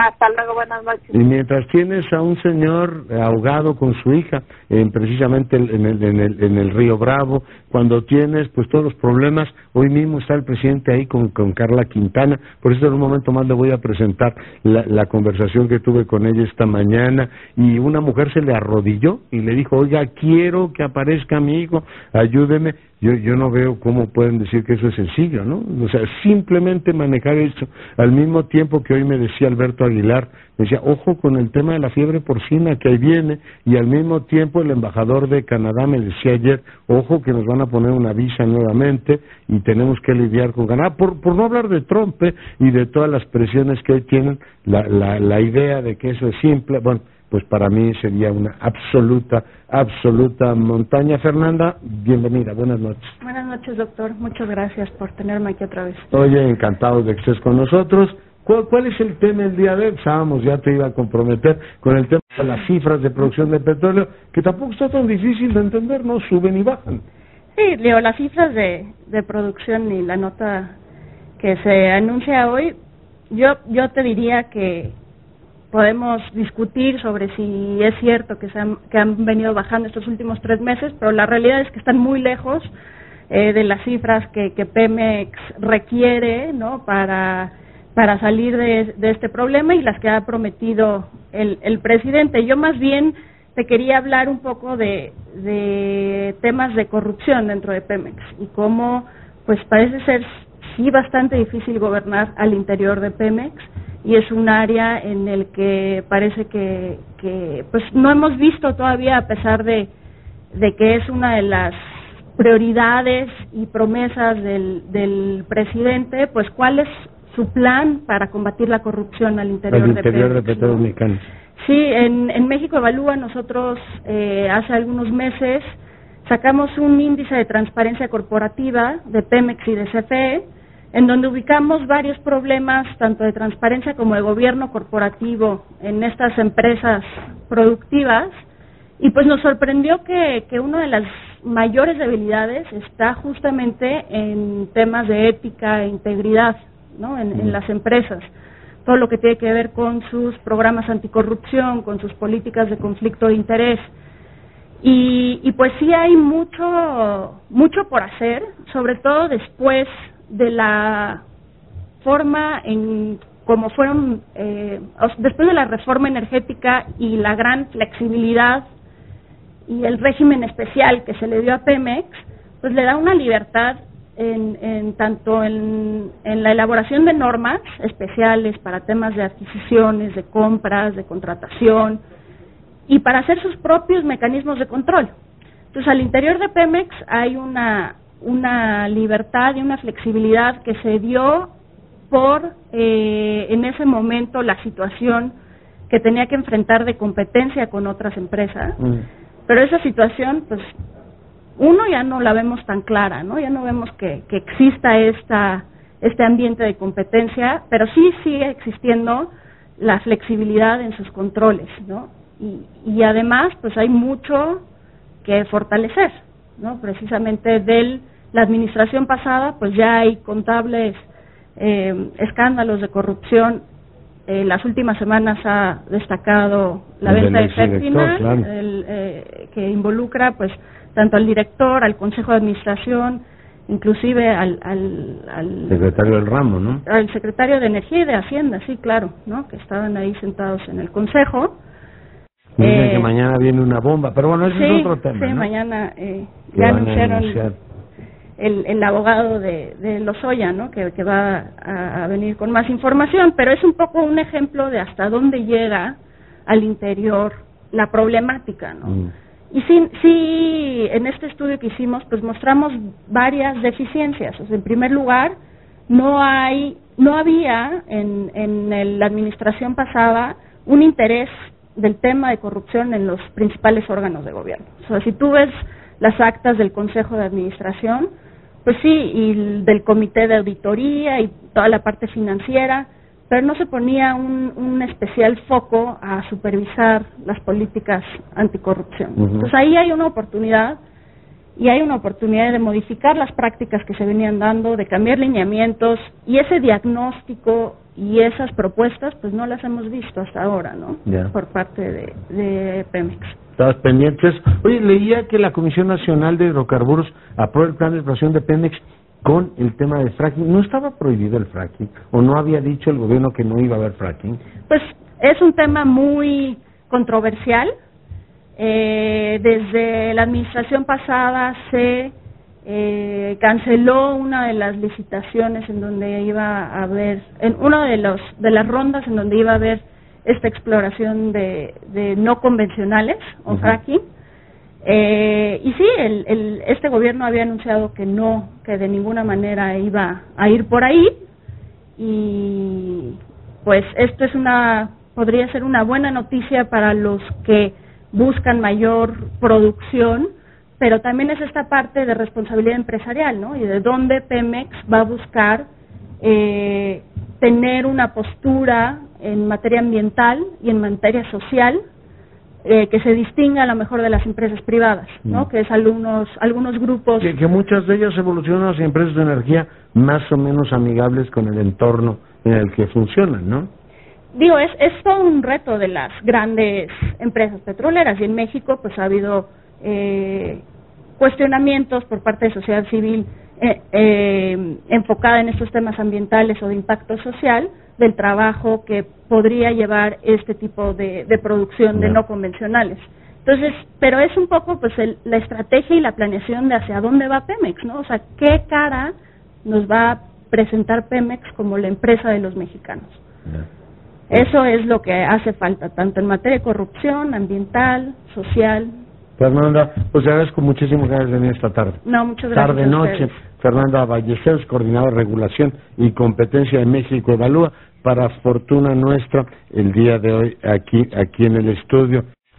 Hasta luego, buenas noches. Y mientras tienes a un señor ahogado con su hija, en, precisamente en el, en, el, en el río Bravo, cuando tienes pues todos los problemas, hoy mismo está el presidente ahí con, Carla Quintana, por eso en un momento más le voy a presentar la conversación que tuve con ella esta mañana, y una mujer se le arrodilló y le dijo, oiga, quiero que aparezca mi hijo, ayúdeme, yo, yo no veo cómo pueden decir que eso es sencillo, ¿no? O sea, simplemente manejar eso. Al mismo tiempo que hoy me decía Alberto Aguilar, me decía, ojo con el tema de la fiebre porcina que ahí viene, y al mismo tiempo el embajador de Canadá me decía ayer, ojo que nos van a poner una visa nuevamente y tenemos que lidiar con Canadá, por, por no hablar de Trump ¿eh? y de todas las presiones que hoy tienen, la, la, la idea de que eso es simple, bueno, pues para mí sería una absoluta, absoluta montaña. Fernanda, bienvenida, buenas noches. Buenas noches, doctor. Muchas gracias por tenerme aquí otra vez. Oye, encantado de que estés con nosotros. ¿Cuál, ¿Cuál, es el tema del día de hoy? Sabemos, ya te iba a comprometer con el tema de las cifras de producción de petróleo, que tampoco está tan difícil de entender, ¿no? Suben y bajan. Sí, Leo, las cifras de, de producción y la nota que se anuncia hoy, yo, yo te diría que, podemos discutir sobre si es cierto que, se han, que han venido bajando estos últimos tres meses, pero la realidad es que están muy lejos eh, de las cifras que, que Pemex requiere ¿no? para, para salir de, de, este problema y las que ha prometido el, el presidente. Yo más bien te quería hablar un poco de, de temas de corrupción dentro de Pemex y cómo pues parece ser sí bastante difícil gobernar al interior de Pemex y es un área en el que parece que, que pues no hemos visto todavía a pesar de, de que es una de las prioridades y promesas del, del presidente, pues cuál es su plan para combatir la corrupción al interior, al interior de, Mexicanos. Sí, en, en México Evalúa nosotros eh, hace algunos meses sacamos un índice de transparencia corporativa de Pemex y de CFE, en donde ubicamos varios problemas, tanto de transparencia como de gobierno corporativo en estas empresas productivas, y pues nos sorprendió que, que una de las mayores debilidades está justamente en temas de ética e integridad ¿no? en, en las empresas. Todo lo que tiene que ver con sus programas anticorrupción, con sus políticas de conflicto de interés. Y, y pues sí hay mucho, mucho por hacer, sobre todo después de la forma en como fueron eh, después de la reforma energética y la gran flexibilidad y el régimen especial que se le dio a Pemex, pues le da una libertad en, en tanto en, en la elaboración de normas especiales para temas de adquisiciones, de compras, de contratación y para hacer sus propios mecanismos de control. Entonces, al interior de Pemex hay una una libertad y una flexibilidad que se dio por eh, en ese momento la situación que tenía que enfrentar de competencia con otras empresas. Mm. pero esa situación pues uno ya no la vemos tan clara no ya no vemos que, que exista esta este ambiente de competencia pero sí sigue existiendo la flexibilidad en sus controles no y, y además pues hay mucho que fortalecer no precisamente del la administración pasada, pues ya hay contables eh, escándalos de corrupción. Eh, las últimas semanas ha destacado la El venta de del exdirector, Fertina, claro. eh, que involucra pues tanto al director, al consejo de administración, inclusive al, al, al Secretario del ramo, ¿no? al secretario de Energía y de Hacienda, sí, claro, ¿no? Que estaban ahí sentados en el consejo. Dicen Eh, que mañana viene una bomba, pero bueno, ese sí, es otro tema, sí, ¿no? mañana eh, ya anunciaron anunciar. el, el abogado de, de Lozoya, ¿no? Que, que va a, a venir con más información, pero es un poco un ejemplo de hasta dónde llega al interior la problemática, ¿no? Mm. Y sí, sí, en este estudio que hicimos, pues mostramos varias deficiencias. O sea, en primer lugar, no hay, no había en, en el- la administración pasada un interés del tema de corrupción en los principales órganos de gobierno. O sea, si tú ves las actas del Consejo de Administración, pues sí, y el del Comité de Auditoría y toda la parte financiera, pero no se ponía un, un especial foco a supervisar las políticas anticorrupción. Entonces ahí hay una oportunidad y hay una oportunidad de modificar las prácticas que se venían dando, de cambiar lineamientos y ese diagnóstico y esas propuestas pues no las hemos visto hasta ahora, ¿no? Por parte de, de Pemex. Estabas pendientes. Oye, leía que la Comisión Nacional de Hidrocarburos aprueba el plan de exploración de Pemex con el tema del fracking. ¿No estaba prohibido el fracking? ¿O no había dicho el gobierno que no iba a haber fracking? Pues es un tema muy controversial. Eh, desde la administración pasada se eh, canceló una de las licitaciones en donde iba a haber, en una de los de las rondas en donde iba a haber esta exploración de, de no convencionales o fracking. Eh, y sí, el, el, este gobierno había anunciado que no, que de ninguna manera iba a ir por ahí y pues esto es una, podría ser una buena noticia para los que buscan mayor producción, pero también es esta parte de responsabilidad empresarial, ¿no? Y de dónde Pemex va a buscar eh, tener una postura en materia ambiental y en materia social eh, que se distinga a lo mejor de las empresas privadas, ¿no? Mm. Que es algunos algunos grupos que, muchas de ellas evolucionan hacia empresas de energía más o menos amigables con el entorno en el que funcionan, ¿no? Digo, es, es todo un reto de las grandes empresas petroleras y en México pues ha habido eh, cuestionamientos por parte de sociedad civil eh, eh, enfocada en estos temas ambientales o de impacto social del trabajo que podría llevar este tipo de, producción de no convencionales. Entonces, pero es un poco pues la estrategia y la planeación de hacia dónde va Pemex, ¿no? O sea, qué cara nos va a presentar Pemex como la empresa de los mexicanos. Eso es lo que hace falta, tanto en materia de corrupción, ambiental, social. Fernanda, pues agradezco muchísimo que hayas venido esta tarde. No, muchas gracias. Tarde, noche. Fernanda Ballesteros, coordinadora de regulación y competencia de México Evalúa para fortuna nuestra el día de hoy aquí aquí en el estudio.